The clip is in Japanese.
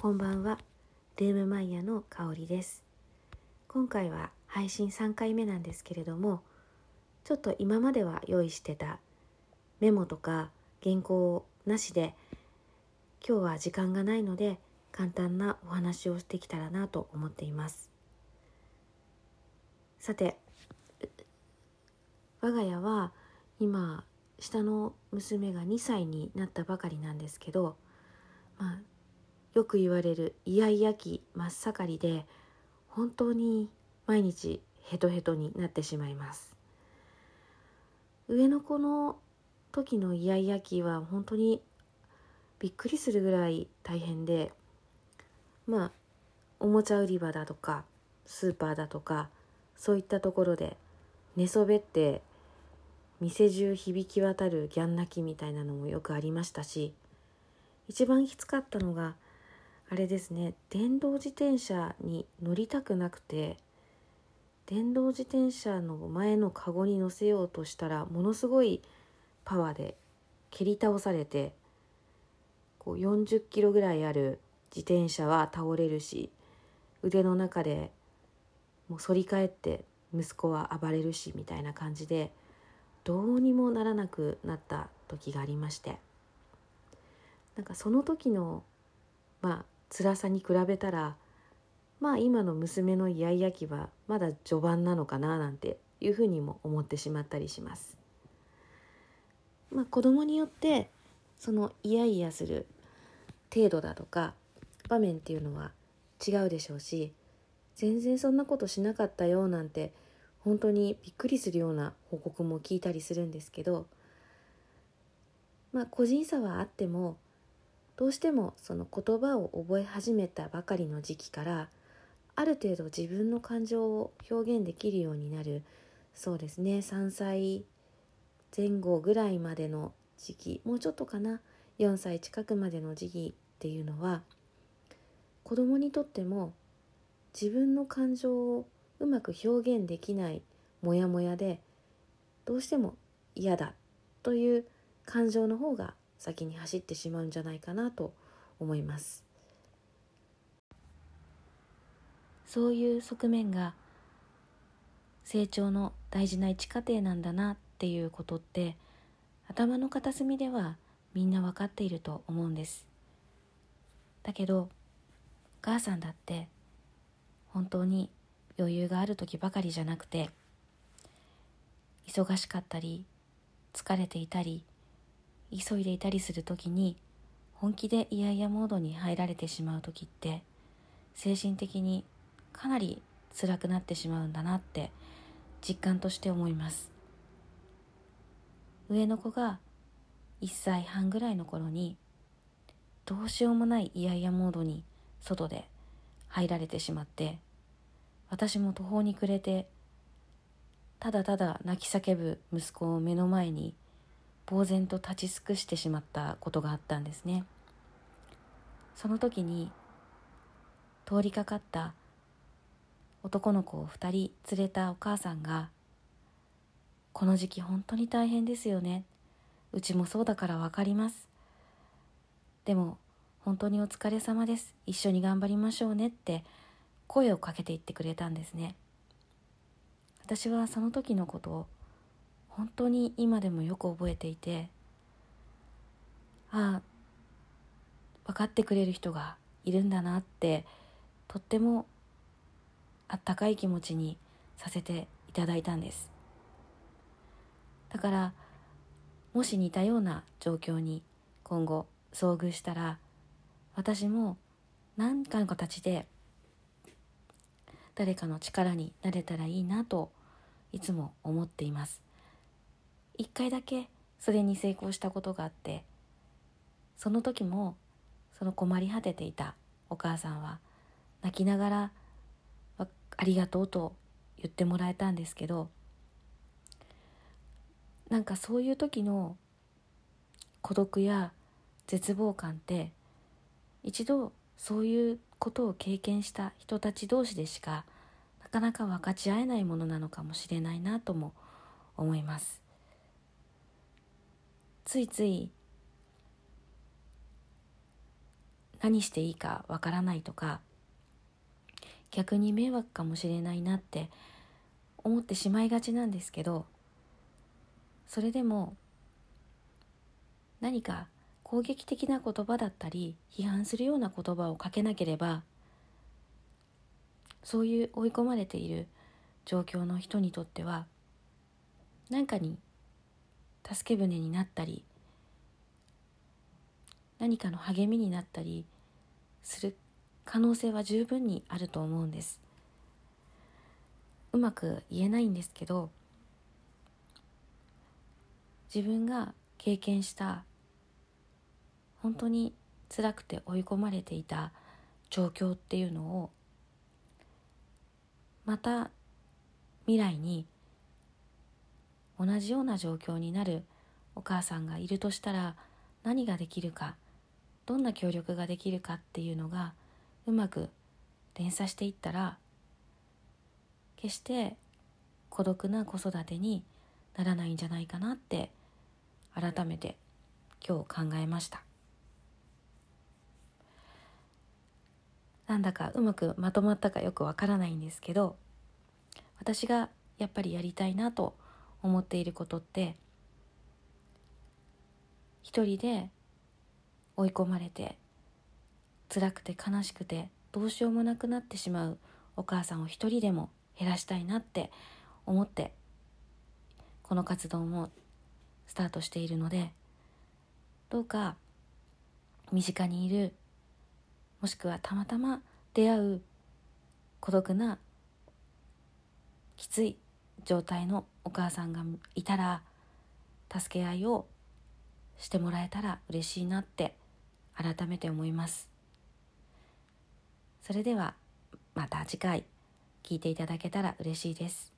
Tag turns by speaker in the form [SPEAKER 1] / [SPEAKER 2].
[SPEAKER 1] こんばんは。ルームマイヤの香りです。今回は配信3回目なんですけれどもちょっと今までは用意してたメモとか原稿なしで今日は時間がないので簡単なお話をしてきたらなと思っています。さて我が家は今下の娘が2歳になったばかりなんですけど、まあ、よく言われるイヤイヤ期真っ盛りで本当に毎日ヘトヘトになってしまいます。上の子の時のイヤイヤ期は本当にびっくりするぐらい大変でまあおもちゃ売り場だとかスーパーだとかそういったところで寝そべって店中響き渡るギャン泣きみたいなのもよくありましたし一番きつかったのがあれですね。電動自転車に乗りたくなくて電動自転車の前のカゴに乗せようとしたらものすごいパワーで蹴り倒されてこう40キロぐらいある自転車は倒れるし腕の中でもう反り返って息子は暴れるしみたいな感じでどうにもならなくなった時がありまして。なんかその時のまあ辛さに比べたらまあ今の娘のイヤイヤ期はまだ序盤なのかななんていうふうにも思ってしまったりします。まあ、子供によってそのイヤイヤする程度だとか場面っていうのは違うでしょうし全然そんなことしなかったよなんて本当にびっくりするような報告も聞いたりするんですけどまあ個人差はあってもどうしてもその言葉を覚え始めたばかりの時期からある程度自分の感情を表現できるようになるそうですね。3歳前後ぐらいまでの時期もうちょっとかな。4歳近くまでの時期っていうのは子供にとっても自分の感情をうまく表現できないモヤモヤでどうしても嫌だという感情の方が先に走ってしまうんじゃないかなと思います。そういう側面が成長の大事な一過程なんだなっていうことって頭の片隅ではみんな分かっていると思うんです。だけどお母さんだって本当に余裕がある時ばかりじゃなくて忙しかったり疲れていたり急いでいたりする時に本気でイヤイヤモードに入られてしまう時って精神的にかなり辛くなってしまうんだなって実感として思います。上の子が1歳半ぐらいの頃にどうしようもないイヤイヤモードに外で入られてしまって私も途方に暮れてただただ泣き叫ぶ息子を目の前に呆然と立ち尽くしてしまったことがあったんですね。その時に通りかかった男の子を2人連れたお母さんが「この時期本当に大変ですよね。うちもそうだから分かります。でも本当にお疲れ様です。一緒に頑張りましょうね」って声をかけていってくれたんですね。私はその時のことを本当に今でもよく覚えていてああ分かってくれる人がいるんだなってとってもあったかい気持ちにさせていただいたんです。だからもし似たような状況に今後遭遇したら私も何かの形で誰かの力になれたらいいなといつも思っています。一回だけそれに成功したことがあってその時もその困り果てていたお母さんは泣きながら「ありがとう」と言ってもらえたんですけどなんかそういう時の孤独や絶望感って一度そういうことを経験した人たち同士でしかなかなか分かち合えないものなのかもしれないなとも思います。ついつい何していいかわからないとか逆に迷惑かもしれないなって思ってしまいがちなんですけどそれでも何か攻撃的な言葉だったり批判するような言葉をかけなければそういう追い込まれている状況の人にとっては何かに助け舟になったり何かの励みになったりする可能性は十分にあると思うんです。うまく言えないんですけど自分が経験した本当に辛くて追い込まれていた状況っていうのをまた未来に同じような状況になるお母さんがいるとしたら何ができるかどんな協力ができるかっていうのがうまく連鎖していったら決して孤独な子育てにならないんじゃないかなって改めて今日考えました。なんだかうまくまとまったかよくわからないんですけど私がやっぱりやりたいなと思っていることって一人で追い込まれて辛くて悲しくてどうしようもなくなってしまうお母さんを一人でも減らしたいなって思ってこの活動もスタートしているのでどうか身近にいるもしくはたまたま出会う孤独なきつい状態のお母さんがいたら助け合いをしてもらえたら嬉しいなって改めて思います。それではまた次回聞いていただけたら嬉しいです。